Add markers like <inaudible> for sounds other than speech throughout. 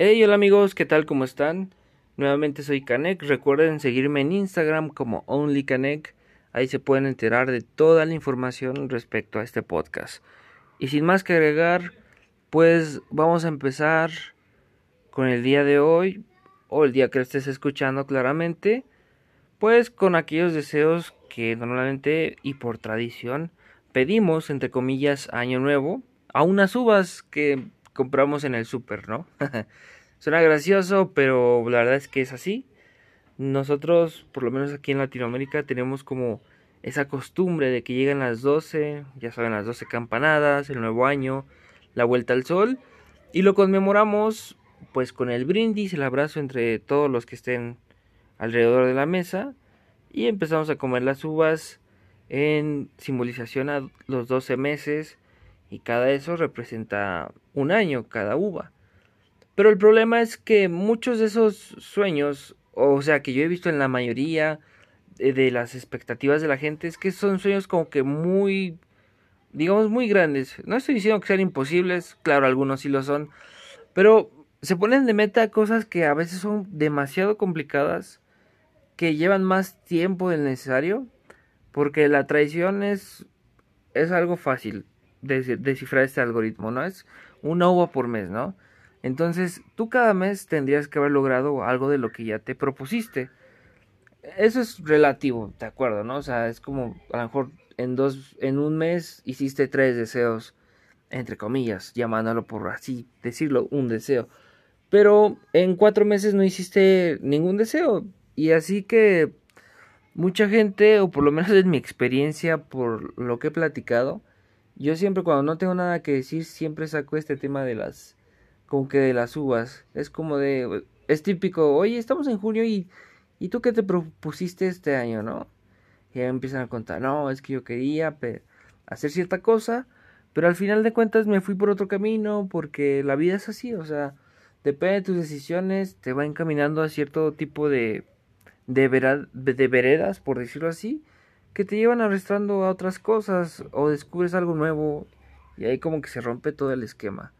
Hey, hola amigos, ¿qué tal? ¿Cómo están? Nuevamente soy Canek. Recuerden seguirme en Instagram como OnlyCanek. Ahí se pueden enterar de toda la información respecto a este podcast. Y sin más que agregar, pues vamos a empezar con el día de hoy, o el día que estés escuchando claramente, pues con aquellos deseos que normalmente y por tradición pedimos, entre comillas, año nuevo, a unas uvas que compramos en el súper, ¿no? <laughs> Suena gracioso, pero la verdad es que es así. Nosotros, por lo menos aquí en Latinoamérica, tenemos como esa costumbre de que llegan las 12, ya saben, las 12 campanadas, el nuevo año, la vuelta al sol, y lo conmemoramos pues con el brindis, el abrazo entre todos los que estén alrededor de la mesa, y empezamos a comer las uvas en simbolización a los 12 meses, y cada eso representa un año, cada uva. Pero el problema es que muchos de esos sueños, o sea, que yo he visto en la mayoría de las expectativas de la gente, es que son sueños como que muy, digamos, muy grandes. No estoy diciendo que sean imposibles, claro, algunos sí lo son, pero se ponen de meta cosas que a veces son demasiado complicadas, que llevan más tiempo del necesario, porque la traición es, es algo fácil de descifrar este algoritmo, ¿no? Es una uva por mes, ¿no? Entonces, tú cada mes tendrías que haber logrado algo de lo que ya te propusiste. Eso es relativo, ¿de acuerdo? ¿No? O sea, es como a lo mejor en dos, en un mes hiciste tres deseos, entre comillas, llamándolo por así decirlo, un deseo. Pero en cuatro meses no hiciste ningún deseo. Y así que mucha gente, o por lo menos en mi experiencia, por lo que he platicado, yo siempre cuando no tengo nada que decir, siempre saco este tema de las como que de las uvas. Es como de, es típico, oye, estamos en junio y, ¿y tú qué te propusiste este año, no? Y ahí empiezan a contar, no, es que yo quería hacer cierta cosa, pero al final de cuentas me fui por otro camino porque la vida es así, o sea, depende de tus decisiones, te va encaminando a cierto tipo de, de, de veredas, por decirlo así, que te llevan arrastrando a otras cosas o descubres algo nuevo y ahí como que se rompe todo el esquema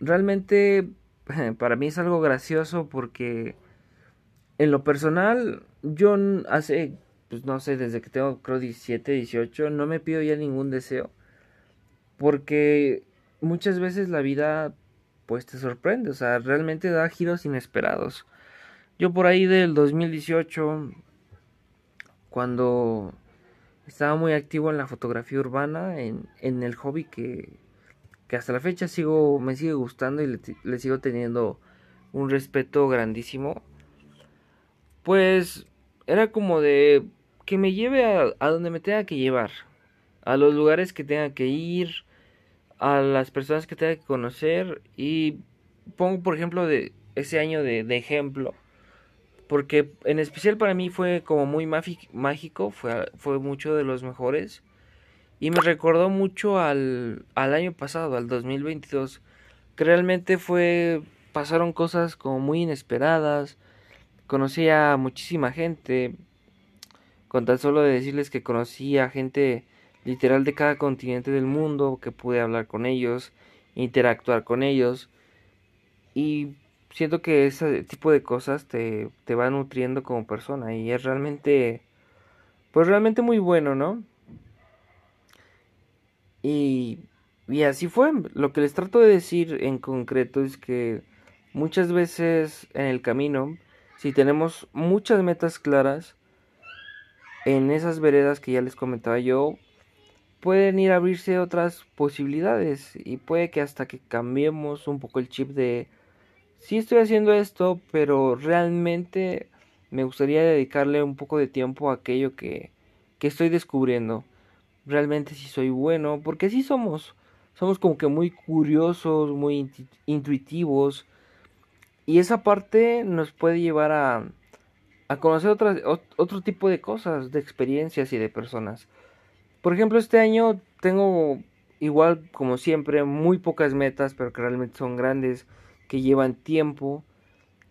realmente <laughs> para mí es algo gracioso porque en lo personal yo hace, pues no sé, desde que tengo creo 17, 18, no me pido ya ningún deseo. Porque muchas veces la vida pues te sorprende, o sea, realmente da giros inesperados. Yo por ahí del 2018, cuando estaba muy activo en la fotografía urbana, en, en el hobby que, que hasta la fecha sigo, me sigue gustando y le, sigo teniendo un respeto grandísimo. Pues era como de que me lleve a, a, donde me tenga que llevar, a los lugares que tenga que ir, a las personas que tenga que conocer y pongo por ejemplo de ese año de, de ejemplo porque en especial para mí fue como muy mágico, fue, fue mucho de los mejores. Y me recordó mucho al, al año pasado, al 2022, que realmente fue, pasaron cosas como muy inesperadas, conocí a muchísima gente, con tan solo de decirles que conocí a gente literal de cada continente del mundo, que pude hablar con ellos, interactuar con ellos, y siento que ese tipo de cosas te, te va nutriendo como persona, y es realmente, pues realmente muy bueno, ¿no? Y, y así fue. Lo que les trato de decir en concreto es que muchas veces en el camino, si tenemos muchas metas claras, en esas veredas que ya les comentaba yo, pueden ir a abrirse otras posibilidades y puede que hasta que cambiemos un poco el chip de sí estoy haciendo esto, pero realmente me gustaría dedicarle un poco de tiempo a aquello que, que estoy descubriendo realmente si soy bueno, porque así somos. Somos como que muy curiosos, muy intuitivos. Y esa parte nos puede llevar a, a conocer otras, otro tipo de cosas, de experiencias y de personas. Por ejemplo, este año tengo igual como siempre muy pocas metas, pero que realmente son grandes, que llevan tiempo.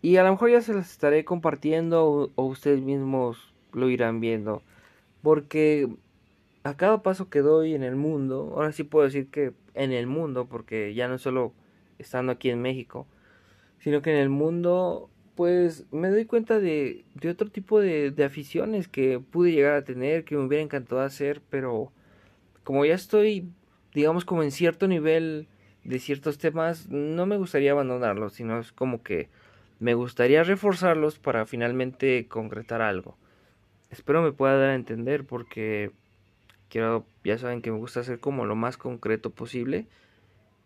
Y a lo mejor ya se las estaré compartiendo o, ustedes mismos lo irán viendo. Porque a cada paso que doy en el mundo, ahora sí puedo decir que en el mundo, porque ya no solo estando aquí en México, sino que en el mundo pues me doy cuenta de, de otro tipo de, de, aficiones que pude llegar a tener, que me hubiera encantado hacer, pero como ya estoy, digamos, como en cierto nivel de ciertos temas, no me gustaría abandonarlos, sino es como que me gustaría reforzarlos para finalmente concretar algo. Espero me pueda dar a entender porque quiero, ya saben que me gusta hacer como lo más concreto posible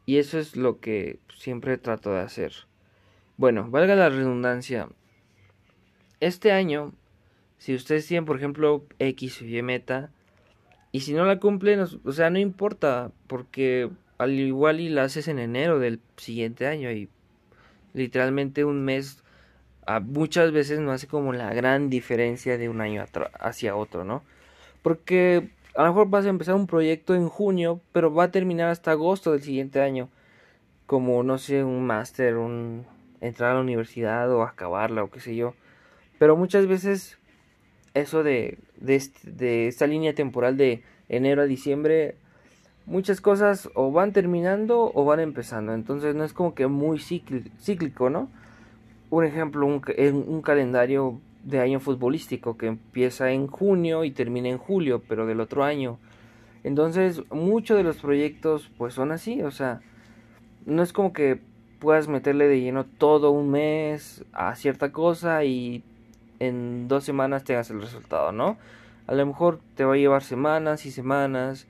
y eso es lo que siempre trato de hacer. Bueno, valga la redundancia. Este año, si ustedes tienen, por ejemplo, X o Y meta, y si no la cumplen, o sea, no importa, porque al igual y la haces en enero del siguiente año y literalmente un mes a muchas veces no hace como la gran diferencia de un año hacia otro, ¿no? Porque a lo mejor vas a empezar un proyecto en junio, pero va a terminar hasta agosto del siguiente año. Como, no sé, un máster, un entrar a la universidad o acabarla o qué sé yo. Pero muchas veces eso de, de, esta línea temporal de enero a diciembre, muchas cosas o van terminando o van empezando. Entonces no es como que muy cíclico, ¿no? Un ejemplo, un, un calendario de año futbolístico que empieza en junio y termina en julio, pero del otro año. Entonces, muchos de los proyectos pues son así, o sea, no es como que puedas meterle de lleno todo un mes a cierta cosa y en dos semanas tengas el resultado, ¿no? A lo mejor te va a llevar semanas y semanas,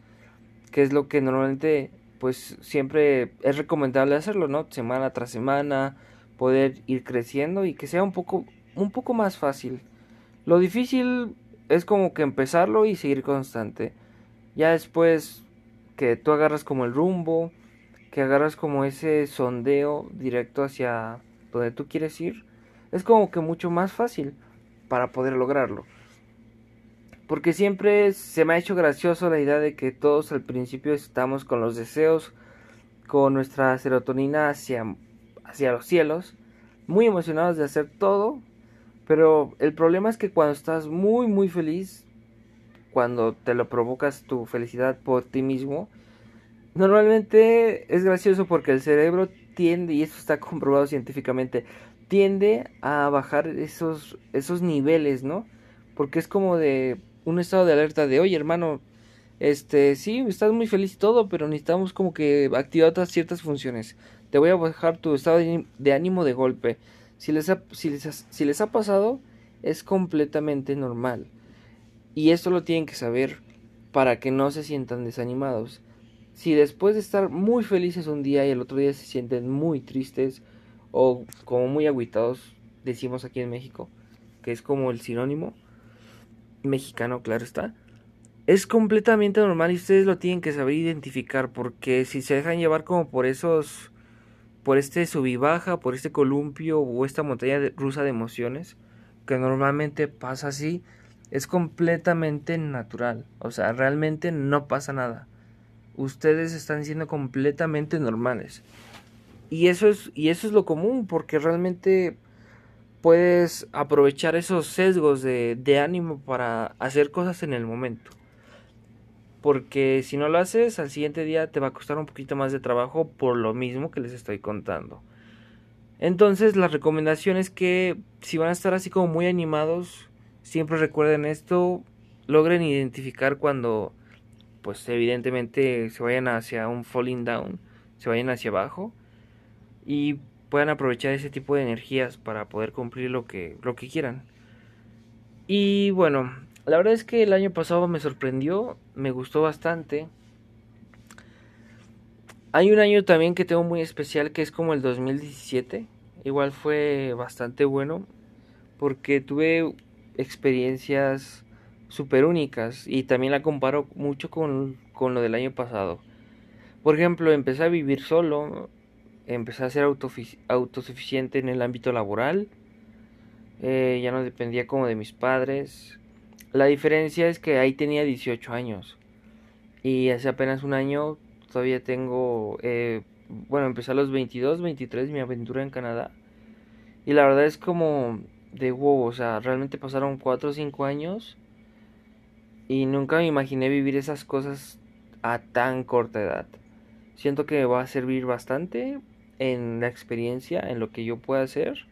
que es lo que normalmente pues siempre es recomendable hacerlo, ¿no? Semana tras semana, poder ir creciendo y que sea un poco un poco más fácil. Lo difícil es como que empezarlo y seguir constante. Ya después que tú agarras como el rumbo, que agarras como ese sondeo directo hacia donde tú quieres ir, es como que mucho más fácil para poder lograrlo. Porque siempre se me ha hecho gracioso la idea de que todos al principio estamos con los deseos, con nuestra serotonina hacia, hacia los cielos, muy emocionados de hacer todo, pero el problema es que cuando estás muy muy feliz, cuando te lo provocas tu felicidad por ti mismo, Normalmente es gracioso porque el cerebro tiende, y esto está <laughs> comprobado científicamente, tiende a bajar esos, esos niveles, ¿no? Porque es como de un estado de alerta de, oye hermano, este, sí, estás muy feliz y todo, pero necesitamos como que activar otras ciertas funciones. Te voy a bajar tu estado de ánimo de golpe. Si les ha, si les si les ha pasado, es completamente normal. Y esto lo tienen que saber para que no se sientan desanimados. Si después de estar muy felices un día y el otro día se sienten muy tristes o como muy aguitados, decimos aquí en México, que es como el sinónimo mexicano, claro está, es completamente normal y ustedes lo tienen que saber identificar porque si se dejan llevar como por esos por este sub y baja, por este columpio o esta montaña rusa de emociones que normalmente pasa así, es completamente natural, o sea, realmente no pasa nada ustedes están siendo completamente normales. Y eso es, y eso es lo común, porque realmente puedes aprovechar esos sesgos de, ánimo para hacer cosas en el momento. Porque si no lo haces, al siguiente día te va a costar un poquito más de trabajo por lo mismo que les estoy contando. Entonces, la recomendación es que si van a estar así como muy animados, siempre recuerden esto, logren identificar cuando pues evidentemente se vayan hacia un falling down, se vayan hacia abajo y puedan aprovechar ese tipo de energías para poder cumplir lo que, lo que quieran. Y bueno, la verdad es que el año pasado me sorprendió, me gustó bastante. Hay un año también que tengo muy especial que es como el 2017. Igual fue bastante bueno porque tuve experiencias súper únicas y también la comparo mucho con, con, lo del año pasado. Por ejemplo, empecé a vivir solo, empecé a ser autosuficiente en el ámbito laboral, eh, ya no dependía como de mis padres. La diferencia es que ahí tenía 18 años y hace apenas un año todavía tengo, eh, bueno, empecé a los 22, 23 mi aventura en Canadá y la verdad es como de wow, o sea, realmente pasaron 4 o 5 años y nunca me imaginé vivir esas cosas a tan corta edad. Siento que me va a servir bastante en la experiencia, en lo que yo pueda hacer.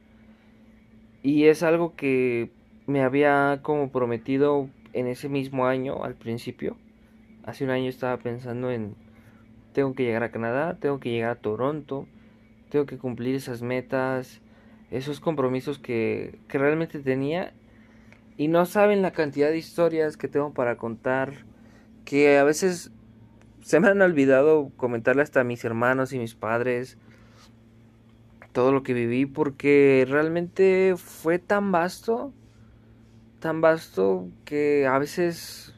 Y es algo que me había como prometido en ese mismo año, al principio. Hace un año estaba pensando en, tengo que llegar a Canadá, tengo que llegar a Toronto, tengo que cumplir esas metas, esos compromisos que, que realmente tenía. Y no saben la cantidad de historias que tengo para contar, que a veces se me han olvidado comentarle hasta a mis hermanos y mis padres todo lo que viví porque realmente fue tan vasto, tan vasto que a veces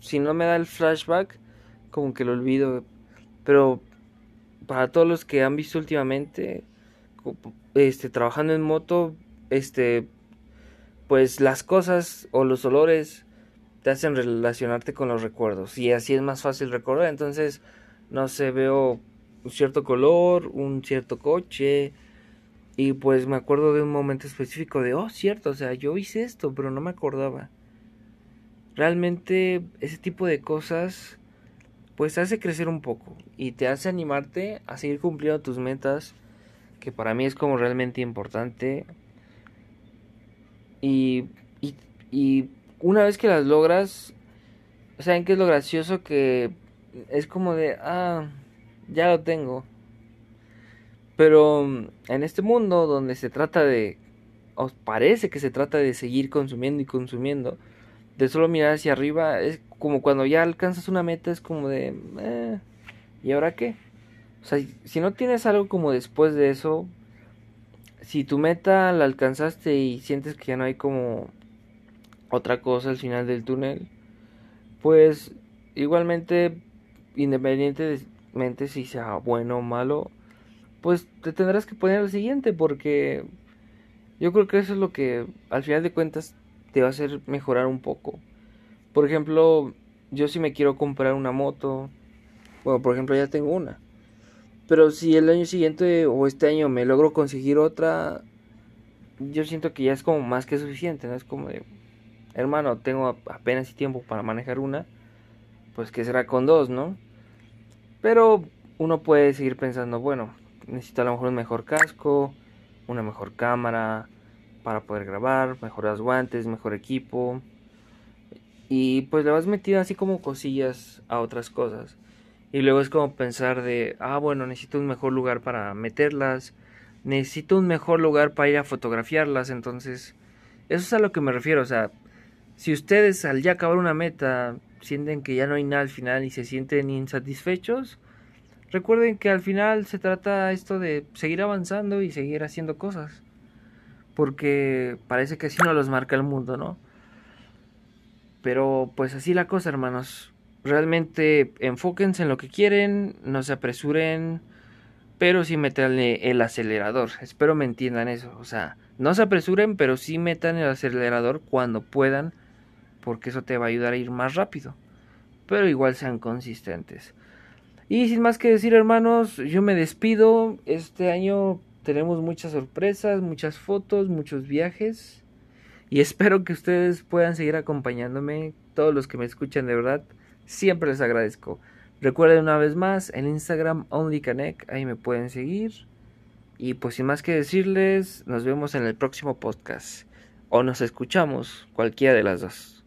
si no me da el flashback como que lo olvido, pero para todos los que han visto últimamente este trabajando en moto, este pues las cosas o los olores te hacen relacionarte con los recuerdos y así es más fácil recordar. Entonces, no sé, veo un cierto color, un cierto coche y pues me acuerdo de un momento específico de, oh, cierto, o sea, yo hice esto, pero no me acordaba. Realmente ese tipo de cosas pues hace crecer un poco y te hace animarte a seguir cumpliendo tus metas, que para mí es como realmente importante. Y, y, y una vez que las logras, ¿saben qué es lo gracioso? Que es como de, ah, ya lo tengo. Pero mm, en este mundo donde se trata de, os parece que se trata de seguir consumiendo y consumiendo, de solo mirar hacia arriba, es como cuando ya alcanzas una meta, es como de, eh, ¿y ahora qué? O sea, si no tienes algo como después de eso, si tu meta la alcanzaste y sientes que ya no hay como otra cosa al final del túnel, pues igualmente, independientemente si sea bueno o malo, pues te tendrás que poner al siguiente porque yo creo que eso es lo que al final de cuentas te va a hacer mejorar un poco. Por ejemplo, yo si me quiero comprar una moto, bueno, por ejemplo ya tengo una, pero si el año siguiente o este año me logro conseguir otra, yo siento que ya es como más que suficiente, ¿no? Es como hermano, tengo apenas tiempo para manejar una, pues que será con dos, ¿no? Pero uno puede seguir pensando, bueno, necesito a lo mejor un mejor casco, una mejor cámara para poder grabar, mejores guantes, mejor equipo. Y pues le vas metiendo así como cosillas a otras cosas. Y luego es como pensar de, ah, bueno, necesito un mejor lugar para meterlas, necesito un mejor lugar para ir a fotografiarlas, entonces, eso es a lo que me refiero, o sea, si ustedes al ya acabar una meta sienten que ya no hay nada al final y se sienten insatisfechos, recuerden que al final se trata esto de seguir avanzando y seguir haciendo cosas. Porque parece que así no los marca el mundo, ¿no? Pero pues así la cosa, hermanos. Realmente enfóquense en lo que quieren, no se apresuren, pero sí metan el acelerador. Espero me entiendan eso. O sea, no se apresuren, pero sí metan el acelerador cuando puedan porque eso te va a ayudar a ir más rápido. Pero igual sean consistentes. Y sin más que decir, hermanos, yo me despido. Este año tenemos muchas sorpresas, muchas fotos, muchos viajes. Y espero que ustedes puedan seguir acompañándome. Todos los que me escuchan de verdad, siempre les agradezco. Recuerden una vez más, en Instagram OnlyConnect, ahí me pueden seguir. Y pues sin más que decirles, nos vemos en el próximo podcast. O nos escuchamos, cualquiera de las dos.